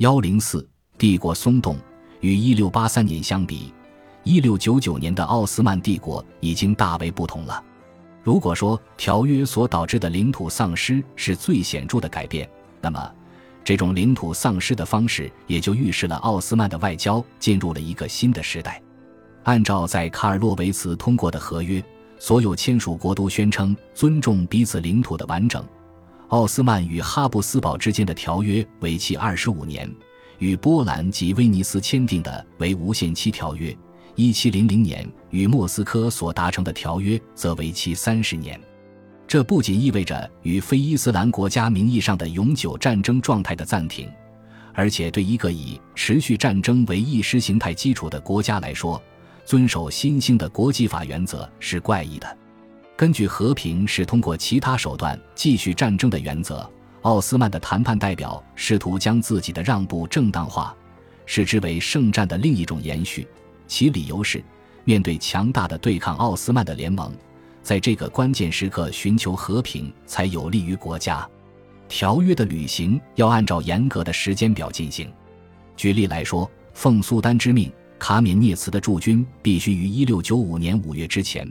幺零四，帝国松动。与一六八三年相比，一六九九年的奥斯曼帝国已经大为不同了。如果说条约所导致的领土丧失是最显著的改变，那么这种领土丧失的方式也就预示了奥斯曼的外交进入了一个新的时代。按照在卡尔洛维茨通过的合约，所有签署国都宣称尊重彼此领土的完整。奥斯曼与哈布斯堡之间的条约为期二十五年，与波兰及威尼斯签订的为无限期条约。一七零零年与莫斯科所达成的条约则为期三十年。这不仅意味着与非伊斯兰国家名义上的永久战争状态的暂停，而且对一个以持续战争为意识形态基础的国家来说。遵守新兴的国际法原则是怪异的。根据和平是通过其他手段继续战争的原则，奥斯曼的谈判代表试图将自己的让步正当化，视之为圣战的另一种延续。其理由是，面对强大的对抗奥斯曼的联盟，在这个关键时刻寻求和平才有利于国家。条约的履行要按照严格的时间表进行。举例来说，奉苏丹之命。卡缅涅茨的驻军必须于一六九五年五月之前，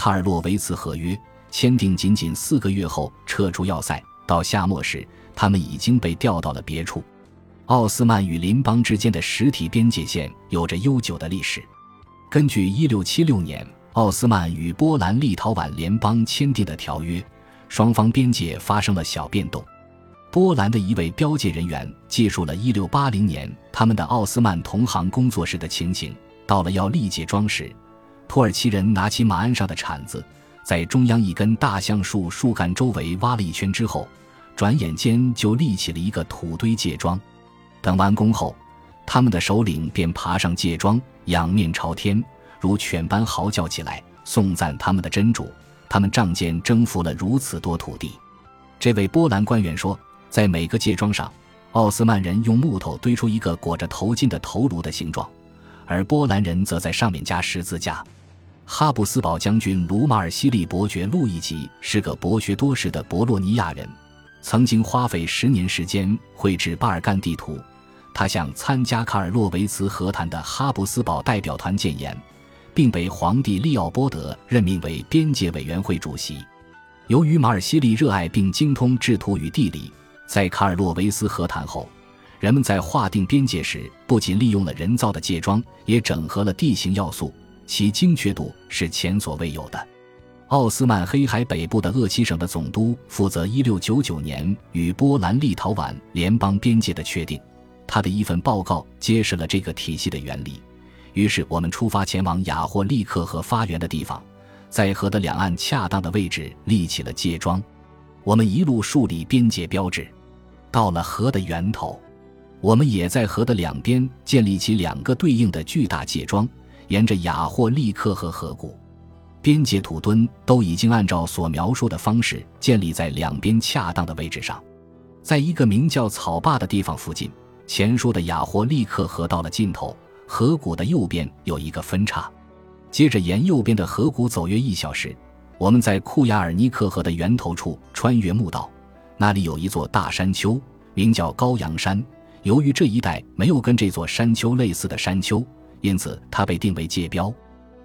卡尔洛维茨合约签订仅仅四个月后撤出要塞。到夏末时，他们已经被调到了别处。奥斯曼与邻邦之间的实体边界线有着悠久的历史。根据一六七六年奥斯曼与波兰立陶宛联邦签订的条约，双方边界发生了小变动。波兰的一位标界人员记述了1680年他们的奥斯曼同行工作时的情形。到了要立界桩时，土耳其人拿起马鞍上的铲子，在中央一根大橡树树干周围挖了一圈之后，转眼间就立起了一个土堆界桩。等完工后，他们的首领便爬上界桩，仰面朝天，如犬般嚎叫起来，颂赞他们的真主。他们仗剑征服了如此多土地。这位波兰官员说。在每个界桩上，奥斯曼人用木头堆出一个裹着头巾的头颅的形状，而波兰人则在上面加十字架。哈布斯堡将军卢马尔西利伯爵路易吉是个博学多识的博洛尼亚人，曾经花费十年时间绘制巴尔干地图。他向参加卡尔洛维茨和谈的哈布斯堡代表团谏言，并被皇帝利奥波德任命为边界委员会主席。由于马尔西利热爱并精通制图与地理。在卡尔洛维斯和谈后，人们在划定边界时，不仅利用了人造的界桩，也整合了地形要素，其精确度是前所未有的。奥斯曼黑海北部的鄂齐省的总督负责1699年与波兰立陶宛联邦边界的确定，他的一份报告揭示了这个体系的原理。于是我们出发前往雅霍利克河发源的地方，在河的两岸恰当的位置立起了界桩，我们一路树立边界标志。到了河的源头，我们也在河的两边建立起两个对应的巨大界桩，沿着雅霍利克河河谷，边界土墩都已经按照所描述的方式建立在两边恰当的位置上。在一个名叫草坝的地方附近，前述的雅霍利克河到了尽头，河谷的右边有一个分叉。接着沿右边的河谷走约一小时，我们在库亚尔尼克河的源头处穿越墓道。那里有一座大山丘，名叫高阳山。由于这一带没有跟这座山丘类似的山丘，因此它被定为界标。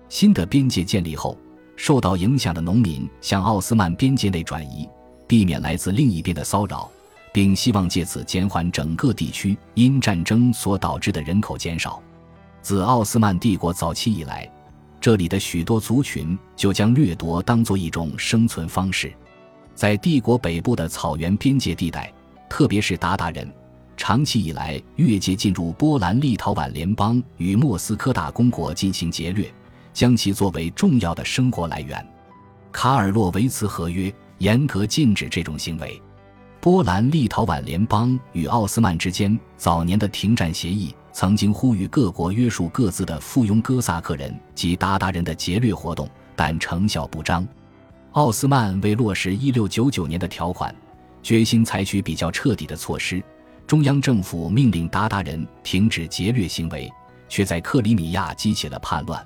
新的边界建立后，受到影响的农民向奥斯曼边界内转移，避免来自另一边的骚扰，并希望借此减缓整个地区因战争所导致的人口减少。自奥斯曼帝国早期以来，这里的许多族群就将掠夺当作一种生存方式。在帝国北部的草原边界地带，特别是鞑靼人，长期以来越界进入波兰立陶宛联邦与莫斯科大公国进行劫掠，将其作为重要的生活来源。卡尔洛维茨合约严格禁止这种行为。波兰立陶宛联邦与奥斯曼之间早年的停战协议曾经呼吁各国约束各自的附庸哥萨克人及鞑靼人的劫掠活动，但成效不彰。奥斯曼为落实1699年的条款，决心采取比较彻底的措施。中央政府命令鞑靼人停止劫掠行为，却在克里米亚激起了叛乱。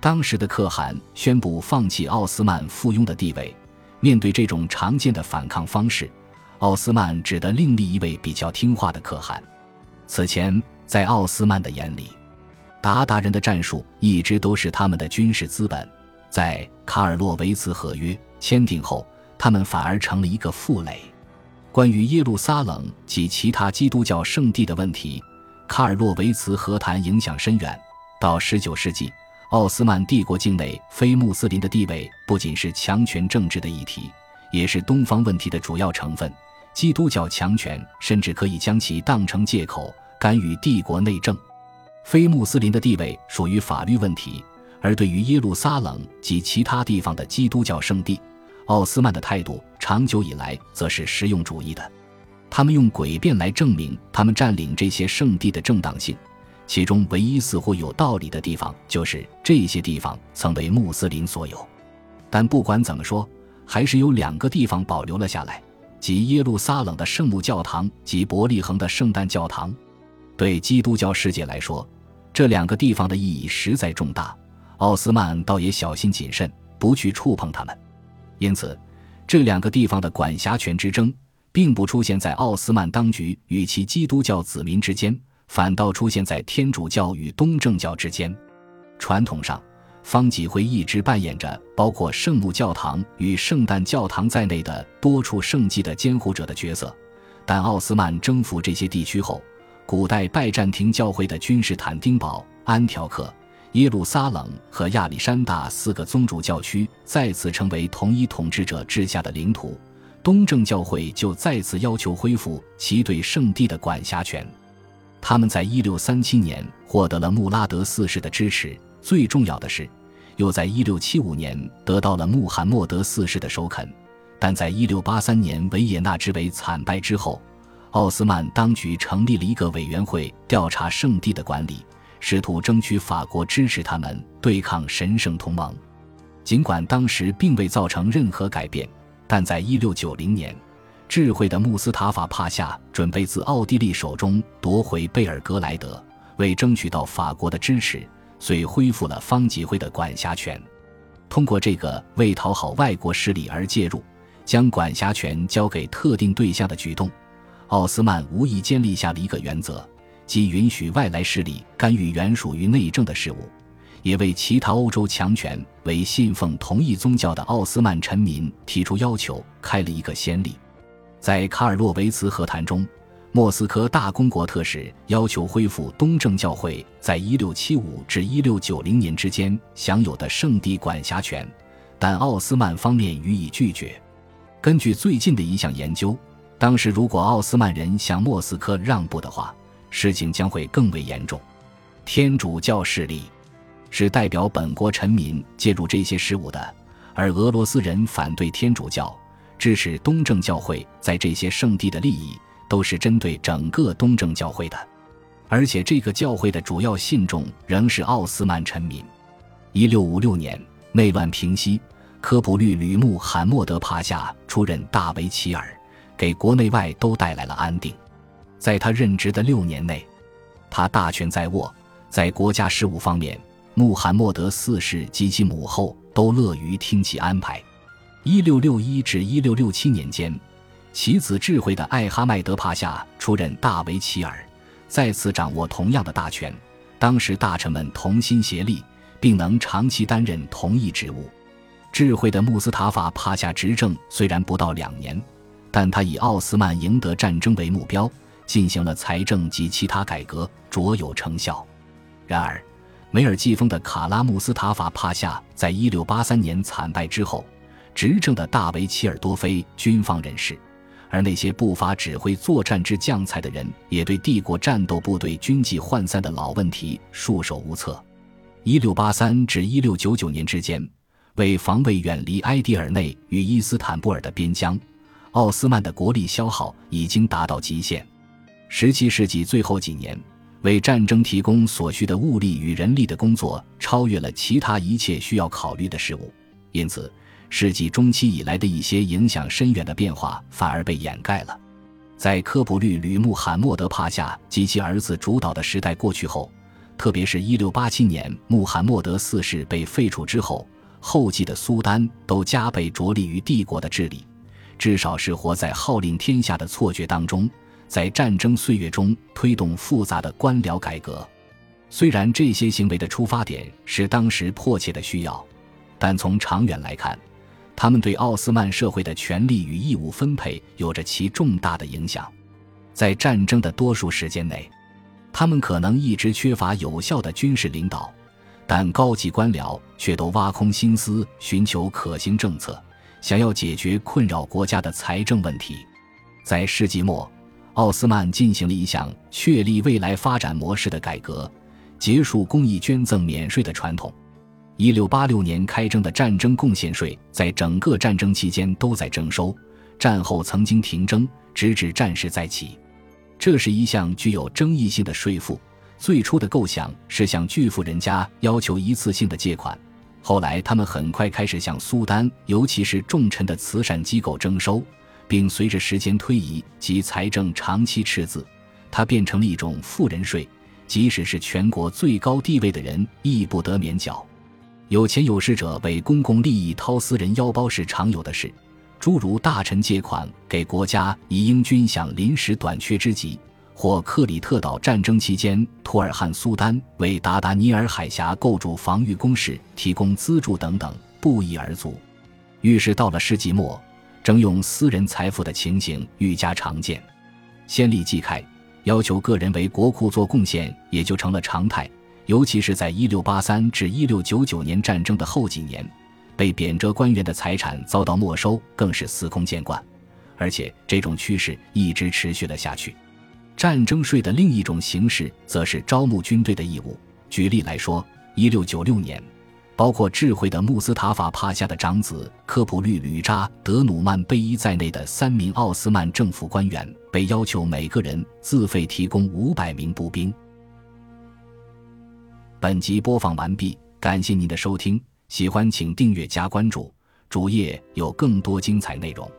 当时的可汗宣布放弃奥斯曼附庸的地位。面对这种常见的反抗方式，奥斯曼只得另立一位比较听话的可汗。此前，在奥斯曼的眼里，鞑靼人的战术一直都是他们的军事资本。在卡尔洛维茨合约签订后，他们反而成了一个负累。关于耶路撒冷及其他基督教圣地的问题，卡尔洛维茨和谈影响深远。到19世纪，奥斯曼帝国境内非穆斯林的地位不仅是强权政治的议题，也是东方问题的主要成分。基督教强权甚至可以将其当成借口，干预帝国内政。非穆斯林的地位属于法律问题，而对于耶路撒冷及其他地方的基督教圣地，奥斯曼的态度长久以来则是实用主义的。他们用诡辩来证明他们占领这些圣地的正当性，其中唯一似乎有道理的地方就是这些地方曾为穆斯林所有。但不管怎么说，还是有两个地方保留了下来。即耶路撒冷的圣母教堂及伯利恒的圣诞教堂，对基督教世界来说，这两个地方的意义实在重大。奥斯曼倒也小心谨慎，不去触碰它们。因此，这两个地方的管辖权之争，并不出现在奥斯曼当局与其基督教子民之间，反倒出现在天主教与东正教之间。传统上。方济会一直扮演着包括圣母教堂与圣诞教堂在内的多处圣迹的监护者的角色，但奥斯曼征服这些地区后，古代拜占庭教会的君士坦丁堡、安条克、耶路撒冷和亚历山大四个宗主教区再次成为同一统治者治下的领土，东正教会就再次要求恢复其对圣地的管辖权。他们在一六三七年获得了穆拉德四世的支持，最重要的是。又在1675年得到了穆罕默德四世的首肯，但在1683年维也纳之围惨败之后，奥斯曼当局成立了一个委员会调查圣地的管理，试图争取法国支持他们对抗神圣同盟。尽管当时并未造成任何改变，但在1690年，智慧的穆斯塔法帕夏准备自奥地利手中夺回贝尔格莱德，为争取到法国的支持。遂恢复了方济会的管辖权。通过这个为讨好外国势力而介入，将管辖权交给特定对象的举动，奥斯曼无意间立下了一个原则，即允许外来势力干预原属于内政的事务，也为其他欧洲强权为信奉同一宗教的奥斯曼臣民提出要求开了一个先例。在卡尔洛维茨和谈中。莫斯科大公国特使要求恢复东正教会在1675至1690年之间享有的圣地管辖权，但奥斯曼方面予以拒绝。根据最近的一项研究，当时如果奥斯曼人向莫斯科让步的话，事情将会更为严重。天主教势力是代表本国臣民介入这些事务的，而俄罗斯人反对天主教，支持东正教会在这些圣地的利益。都是针对整个东正教会的，而且这个教会的主要信众仍是奥斯曼臣民。一六五六年内乱平息，科普律吕穆罕默德帕夏出任大维齐尔，给国内外都带来了安定。在他任职的六年内，他大权在握，在国家事务方面，穆罕默德四世及其母后都乐于听其安排。一六六一至一六六七年间。其子智慧的艾哈迈德帕夏出任大维齐尔，再次掌握同样的大权。当时大臣们同心协力，并能长期担任同一职务。智慧的穆斯塔法帕夏执政虽然不到两年，但他以奥斯曼赢得战争为目标，进行了财政及其他改革，卓有成效。然而，梅尔季风的卡拉穆斯塔法帕夏在一六八三年惨败之后，执政的大维齐尔多菲军方人士。而那些不乏指挥作战之将才的人，也对帝国战斗部队军纪涣散的老问题束手无策。一六八三至一六九九年之间，为防卫远离埃迪尔内与伊斯坦布尔的边疆，奥斯曼的国力消耗已经达到极限。十七世纪最后几年，为战争提供所需的物力与人力的工作，超越了其他一切需要考虑的事物，因此。世纪中期以来的一些影响深远的变化反而被掩盖了。在科普律吕穆罕默德帕夏及其儿子主导的时代过去后，特别是一六八七年穆罕默德四世被废除之后，后继的苏丹都加倍着力于帝国的治理，至少是活在号令天下的错觉当中，在战争岁月中推动复杂的官僚改革。虽然这些行为的出发点是当时迫切的需要，但从长远来看，他们对奥斯曼社会的权利与义务分配有着其重大的影响。在战争的多数时间内，他们可能一直缺乏有效的军事领导，但高级官僚却都挖空心思寻求可行政策，想要解决困扰国家的财政问题。在世纪末，奥斯曼进行了一项确立未来发展模式的改革。结束公益捐赠免税的传统。一六八六年开征的战争贡献税，在整个战争期间都在征收，战后曾经停征，直至战事再起。这是一项具有争议性的税负。最初的构想是向巨富人家要求一次性的借款，后来他们很快开始向苏丹，尤其是重臣的慈善机构征收，并随着时间推移及财政长期赤字，它变成了一种富人税。即使是全国最高地位的人，亦不得免缴。有钱有势者为公共利益掏私人腰包是常有的事，诸如大臣借款给国家以应军饷临时短缺之急，或克里特岛战争期间，图尔汉苏丹为达达尼尔海峡构筑防御工事提供资助等等，不一而足。于是到了世纪末，征用私人财富的情形愈加常见。先例既开。要求个人为国库做贡献也就成了常态，尤其是在1683至1699年战争的后几年，被贬谪官员的财产遭到没收更是司空见惯，而且这种趋势一直持续了下去。战争税的另一种形式则是招募军队的义务。举例来说，1696年。包括智慧的穆斯塔法帕夏的长子科普律吕扎德努曼贝伊在内的三名奥斯曼政府官员被要求每个人自费提供五百名步兵。本集播放完毕，感谢您的收听，喜欢请订阅加关注，主页有更多精彩内容。